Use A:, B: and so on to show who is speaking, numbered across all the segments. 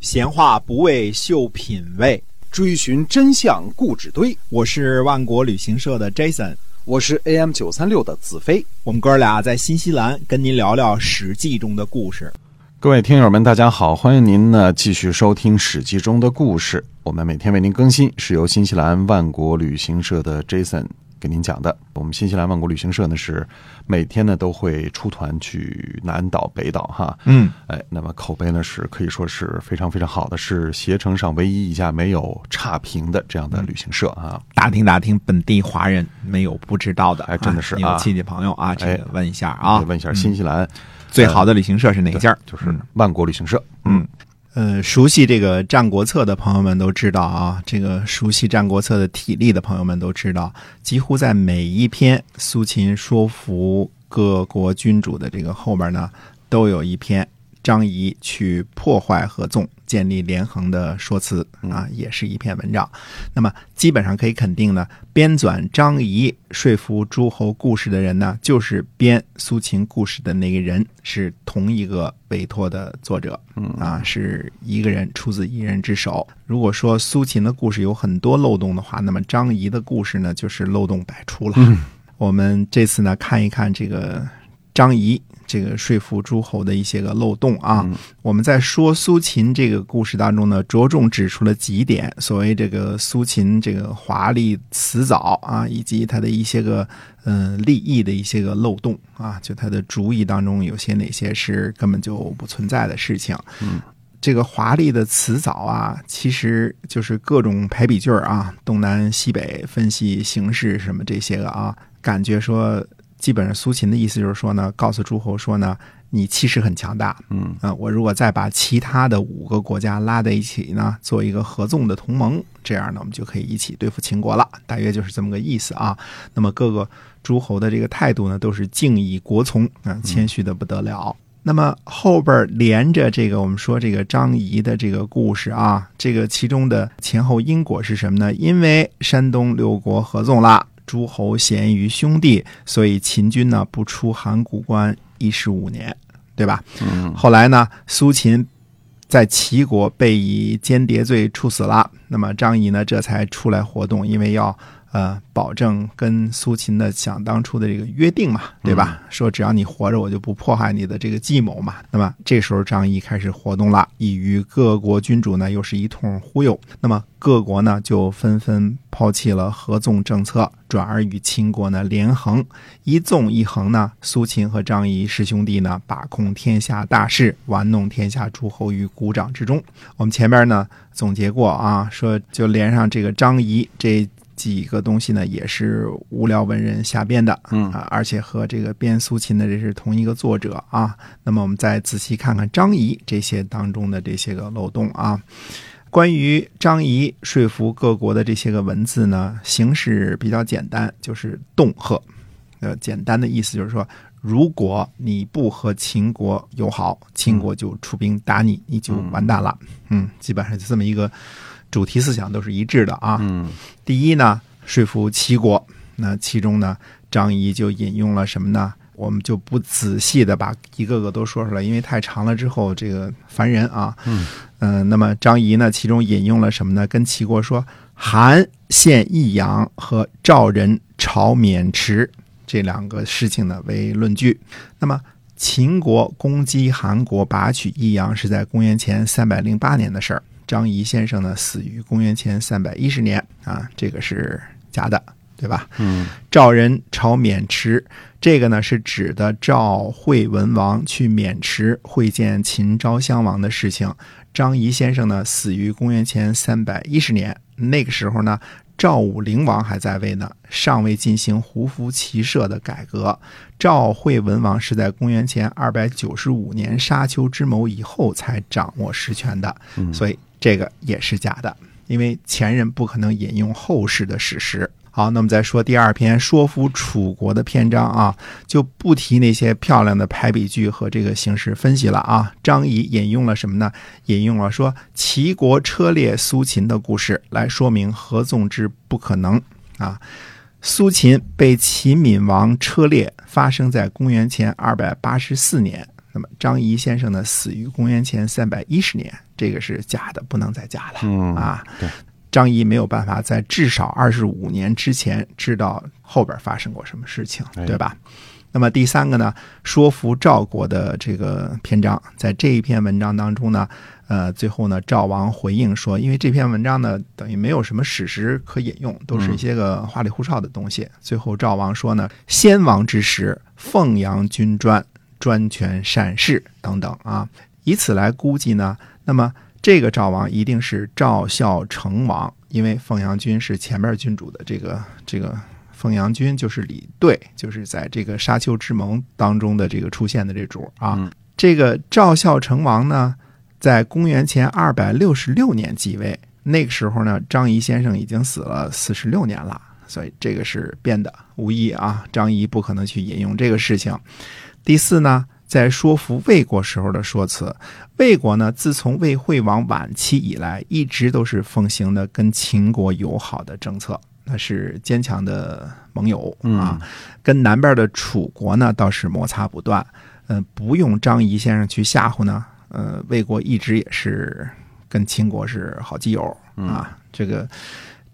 A: 闲话不为秀品味，
B: 追寻真相故纸堆。
A: 我是万国旅行社的 Jason，
B: 我是 AM 九三六的子飞。
A: 我们哥俩在新西兰跟您聊聊《史记》中的故事。
C: 各位听友们，大家好，欢迎您呢继续收听《史记》中的故事。我们每天为您更新，是由新西兰万国旅行社的 Jason 给您讲的。我们新西兰万国旅行社呢是每天呢都会出团去南岛、北岛哈。
A: 嗯，
C: 哎，那么口碑呢是可以说是非常非常好的，是携程上唯一一家没有差评的这样的旅行社啊。
A: 打听打听本地华人没有不知道的，
C: 哎真的是啊
A: 你有亲戚朋友啊，这个问一下啊，
C: 问一下新西兰
A: 最好的旅行社是哪家？
C: 就是万国旅行社。
A: 嗯。呃，熟悉这个《战国策》的朋友们都知道啊，这个熟悉《战国策》的体力的朋友们都知道，几乎在每一篇苏秦说服各国君主的这个后边呢，都有一篇张仪去破坏合纵、建立连横的说辞啊，也是一篇文章。那么基本上可以肯定呢，编纂张仪说服诸侯故事的人呢，就是编苏秦故事的那个人，是同一个委托的作者。啊，是一个人出自一人之手。如果说苏秦的故事有很多漏洞的话，那么张仪的故事呢，就是漏洞百出了。我们这次呢，看一看这个张仪这个说服诸侯的一些个漏洞啊。我们在说苏秦这个故事当中呢，着重指出了几点，所谓这个苏秦这个华丽辞藻啊，以及他的一些个。嗯，利益的一些个漏洞啊，就他的主意当中有些哪些是根本就不存在的事情。
C: 嗯，
A: 这个华丽的辞藻啊，其实就是各种排比句啊，东南西北分析形势什么这些个啊，感觉说基本上苏秦的意思就是说呢，告诉诸侯说呢，你气势很强大，
C: 嗯
A: 啊，我如果再把其他的五个国家拉在一起呢，做一个合纵的同盟，这样呢，我们就可以一起对付秦国了，大约就是这么个意思啊。那么各个。诸侯的这个态度呢，都是敬以国从啊，谦虚的不得了。那么后边连着这个，我们说这个张仪的这个故事啊，这个其中的前后因果是什么呢？因为山东六国合纵了，诸侯咸于兄弟，所以秦军呢不出函谷关一十五年，对吧？
C: 嗯。
A: 后来呢，苏秦在齐国被以间谍罪处死了，那么张仪呢这才出来活动，因为要。呃，保证跟苏秦的想当初的这个约定嘛，对吧？说只要你活着，我就不迫害你的这个计谋嘛。那么这时候张仪开始活动了，以与各国君主呢又是一通忽悠。那么各国呢就纷纷抛弃了合纵政策，转而与秦国呢连横。一纵一横呢，苏秦和张仪师兄弟呢把控天下大事，玩弄天下诸侯于股掌之中。我们前面呢总结过啊，说就连上这个张仪这。几个东西呢，也是无聊文人瞎编的，
C: 嗯
A: 啊，而且和这个编苏秦的这是同一个作者啊。那么我们再仔细看看张仪这些当中的这些个漏洞啊。关于张仪说服各国的这些个文字呢，形式比较简单，就是恫吓。呃，简单的意思就是说，如果你不和秦国友好，秦国就出兵打你，你就完蛋了。嗯，基本上就这么一个。主题思想都是一致的啊。
C: 嗯，
A: 第一呢，说服齐国。那其中呢，张仪就引用了什么呢？我们就不仔细的把一个个都说出来，因为太长了之后这个烦人啊。
C: 嗯，
A: 嗯，那么张仪呢，其中引用了什么呢？跟齐国说，韩献益阳和赵人朝渑池这两个事情呢为论据。那么秦国攻击韩国，拔取益阳是在公元前三百零八年的事儿。张仪先生呢，死于公元前三百一十年啊，这个是假的，对吧？
C: 嗯，
A: 赵人朝渑池，这个呢是指的赵惠文王去渑池会见秦昭襄王的事情。张仪先生呢，死于公元前三百一十年，那个时候呢，赵武灵王还在位呢，尚未进行胡服骑射的改革。赵惠文王是在公元前二百九十五年沙丘之谋以后才掌握实权的，所以。这个也是假的，因为前人不可能引用后世的史实。好，那么再说第二篇说服楚国的篇章啊，就不提那些漂亮的排比句和这个形式分析了啊。张仪引用了什么呢？引用了说齐国车裂苏秦的故事来说明合纵之不可能啊。苏秦被齐闵王车裂，发生在公元前二百八十四年。那么张仪先生呢，死于公元前三百一十年，这个是假的，不能再假了。
C: 嗯
A: 啊，
C: 对，
A: 张仪没有办法在至少二十五年之前知道后边发生过什么事情，
C: 哎
A: 对吧？那么第三个呢，说服赵国的这个篇章，在这一篇文章当中呢，呃，最后呢，赵王回应说，因为这篇文章呢，等于没有什么史实可引用，都是一些个花里胡哨的东西。最后赵王说呢，先王之时，奉阳君专，专权善事等等啊，以此来估计呢，那么这个赵王一定是赵孝成王，因为凤阳君是前面君主的这个这个。凤阳君就是李兑，就是在这个沙丘之盟当中的这个出现的这主啊。
C: 嗯
A: 这个赵孝成王呢，在公元前二百六十六年继位，那个时候呢，张仪先生已经死了四十六年了，所以这个是变的，无疑啊，张仪不可能去引用这个事情。第四呢，在说服魏国时候的说辞，魏国呢，自从魏惠王晚期以来，一直都是奉行的跟秦国友好的政策。那是坚强的盟友啊，跟南边的楚国呢倒是摩擦不断。嗯、不用张仪先生去吓唬呢，呃，魏国一直也是跟秦国是好基友啊。这个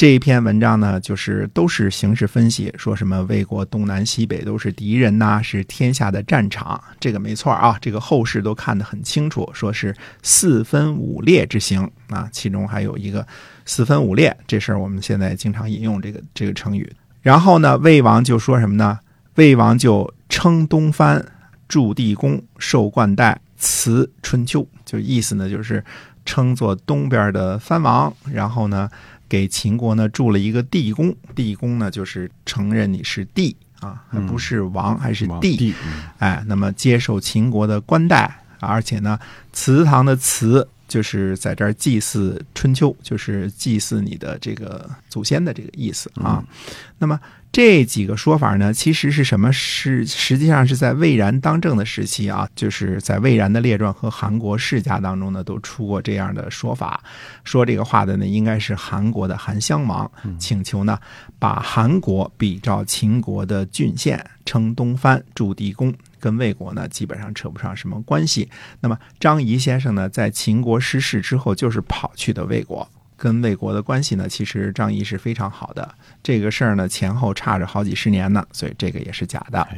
A: 这一篇文章呢，就是都是形势分析，说什么魏国东南西北都是敌人呐、是天下的战场，这个没错啊。这个后世都看得很清楚，说是四分五裂之形啊，其中还有一个四分五裂这事儿，我们现在经常引用这个这个成语。然后呢，魏王就说什么呢？魏王就称东藩，筑地宫，受冠带，辞春秋，就意思呢就是称作东边的藩王，然后呢给秦国呢筑了一个地宫，地宫呢就是承认你是帝啊，还不是王，还是帝。哎，那么接受秦国的官带，而且呢，祠堂的祠就是在这儿祭祀春秋，就是祭祀你的这个祖先的这个意思啊。那么这几个说法呢，其实是什么？是实际上是在魏然当政的时期啊，就是在魏然的列传和韩国世家当中呢，都出过这样的说法。说这个话的呢，应该是韩国的韩襄王，请求呢把韩国比照秦国的郡县，称东藩，筑地宫，跟魏国呢基本上扯不上什么关系。那么张仪先生呢，在秦国失势之后，就是跑去的魏国。跟魏国的关系呢，其实张仪是非常好的。这个事儿呢，前后差着好几十年呢，所以这个也是假的。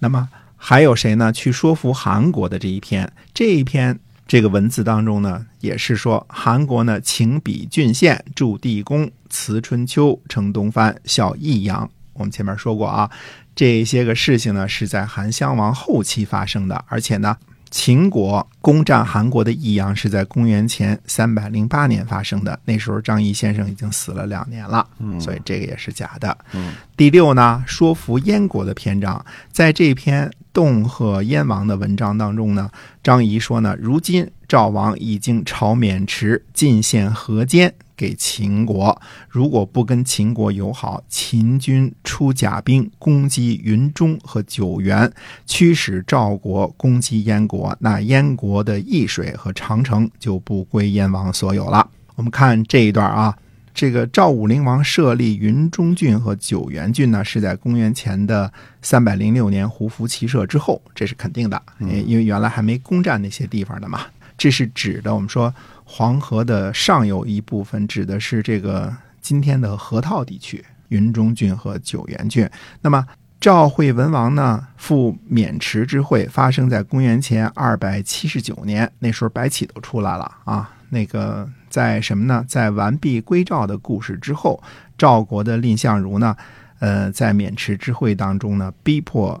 A: 那么还有谁呢？去说服韩国的这一篇，这一篇这个文字当中呢，也是说韩国呢请比郡县，筑地宫，辞春秋，称东藩，效益阳。我们前面说过啊，这些个事情呢是在韩襄王后期发生的，而且呢，秦国攻占韩国的益阳是在公元前三百零八年发生的，那时候张仪先生已经死了两年了，所以这个也是假的。
C: 嗯
A: 第六呢，说服燕国的篇章，在这篇恫吓燕王的文章当中呢，张仪说呢，如今赵王已经朝渑池进献河间给秦国，如果不跟秦国友好，秦军出甲兵攻击云中和九原，驱使赵国攻击燕国，那燕国的易水和长城就不归燕王所有了。我们看这一段啊，这个赵武灵王设立云中郡和九原郡呢，是在公元前的三百零六年胡服骑射之后，这是肯定的，因为原来还没攻占那些地方的嘛。这是指的我们说黄河的上游一部分，指的是这个今天的河套地区，云中郡和九原郡。那么赵惠文王呢赴渑池之会发生在公元前二百七十九年，那时候白起都出来了啊。那个在什么呢？在完璧归赵的故事之后，赵国的蔺相如呢，呃，在渑池之会当中呢，逼迫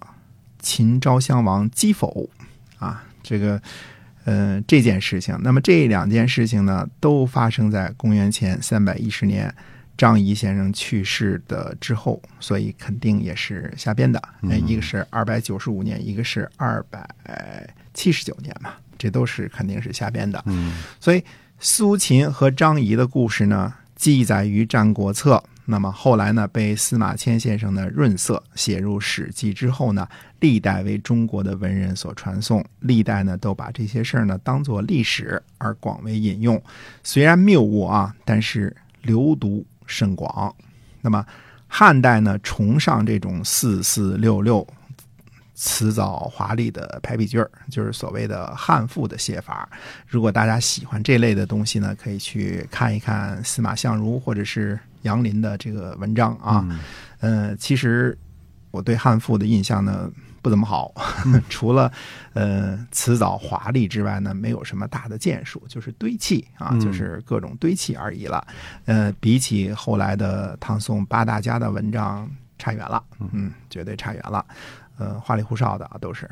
A: 秦昭襄王击否啊，这个。呃，这件事情，那么这两件事情呢，都发生在公元前三百一十年张仪先生去世的之后，所以肯定也是瞎编的。呃一个是二百九十五年，一个是二百七十九年嘛，这都是肯定是瞎编的。
C: 嗯
A: 所以苏秦和张仪的故事呢，记载于《战国策》。那么后来呢，被司马迁先生的润色写入《史记》之后呢，历代为中国的文人所传颂，历代呢都把这些事儿呢当做历史而广为引用。虽然谬误啊，但是流毒甚广。那么汉代呢，崇尚这种四四六六，辞藻华丽的排比句儿，就是所谓的汉赋的写法。如果大家喜欢这类的东西呢，可以去看一看司马相如或者是杨林的这个文章啊。呃，其实我对汉赋的印象呢不怎么好，除了呃辞藻华丽之外呢，没有什么大的建树，就是堆砌啊，就是各种堆砌而已了。呃，比起后来的唐宋八大家的文章差远了，嗯，绝对差远了。呃，花里胡哨的啊，都是。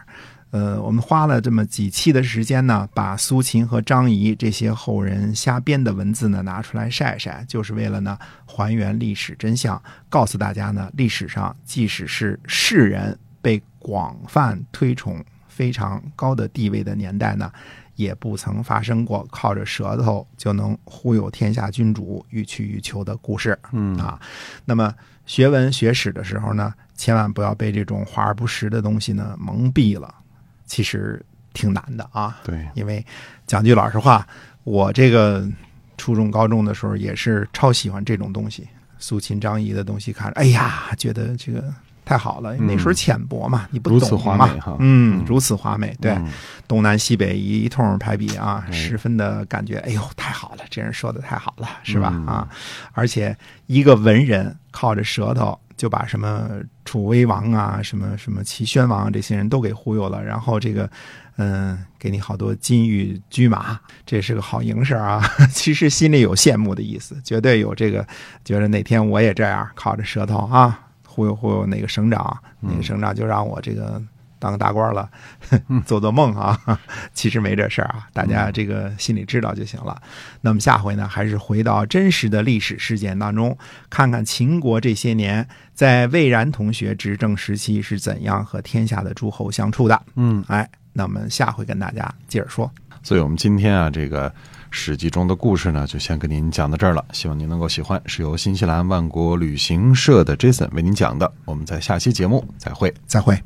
A: 呃，我们花了这么几期的时间呢，把苏秦和张仪这些后人瞎编的文字呢拿出来晒晒，就是为了呢还原历史真相，告诉大家呢，历史上即使是士人被广泛推崇、非常高的地位的年代呢，也不曾发生过靠着舌头就能忽悠天下君主、欲取欲求的故事。
C: 嗯
A: 啊，那么学文学史的时候呢，千万不要被这种华而不实的东西呢蒙蔽了。其实挺难的啊，
C: 对，
A: 因为讲句老实话，我这个初中、高中的时候也是超喜欢这种东西，苏秦、张仪的东西，看着，哎呀，觉得这个太好了。那时候浅薄嘛，你不
C: 如此
A: 懂嘛
C: 华美哈，
A: 嗯，如此华美，对，
C: 嗯。
A: 东南西北一通排比啊，
C: 哎。
A: 十分的感觉，哎呦，太好了，这人说的太好了，是吧？
C: 嗯。
A: 啊，而且一个文人靠着舌头就把什么楚威王啊、什么什么齐宣王啊这些人都给忽悠了，然后这个，嗯，给你好多金玉驹马，这是个好营生啊。其实心里有羡慕的意思，绝对有这个，觉得哪天我也这样靠着舌头啊忽悠忽悠哪个省长，哪个省长就让我这个。当个大官了，做做梦啊！其实没这事儿啊，大家这个心里知道就行了。那么下回呢，还是回到真实的历史事件当中，看看秦国这些年在魏然同学执政时期是怎样和天下的诸侯相处的。
C: 嗯，
A: 哎，那我们下回跟大家接着说。
C: 所以我们今天啊，这个《史记》中的故事呢，就先跟您讲到这儿了。希望您能够喜欢，是由新西兰万国旅行社的 Jason 为您讲的。我们在下期节目再会。
A: 再会。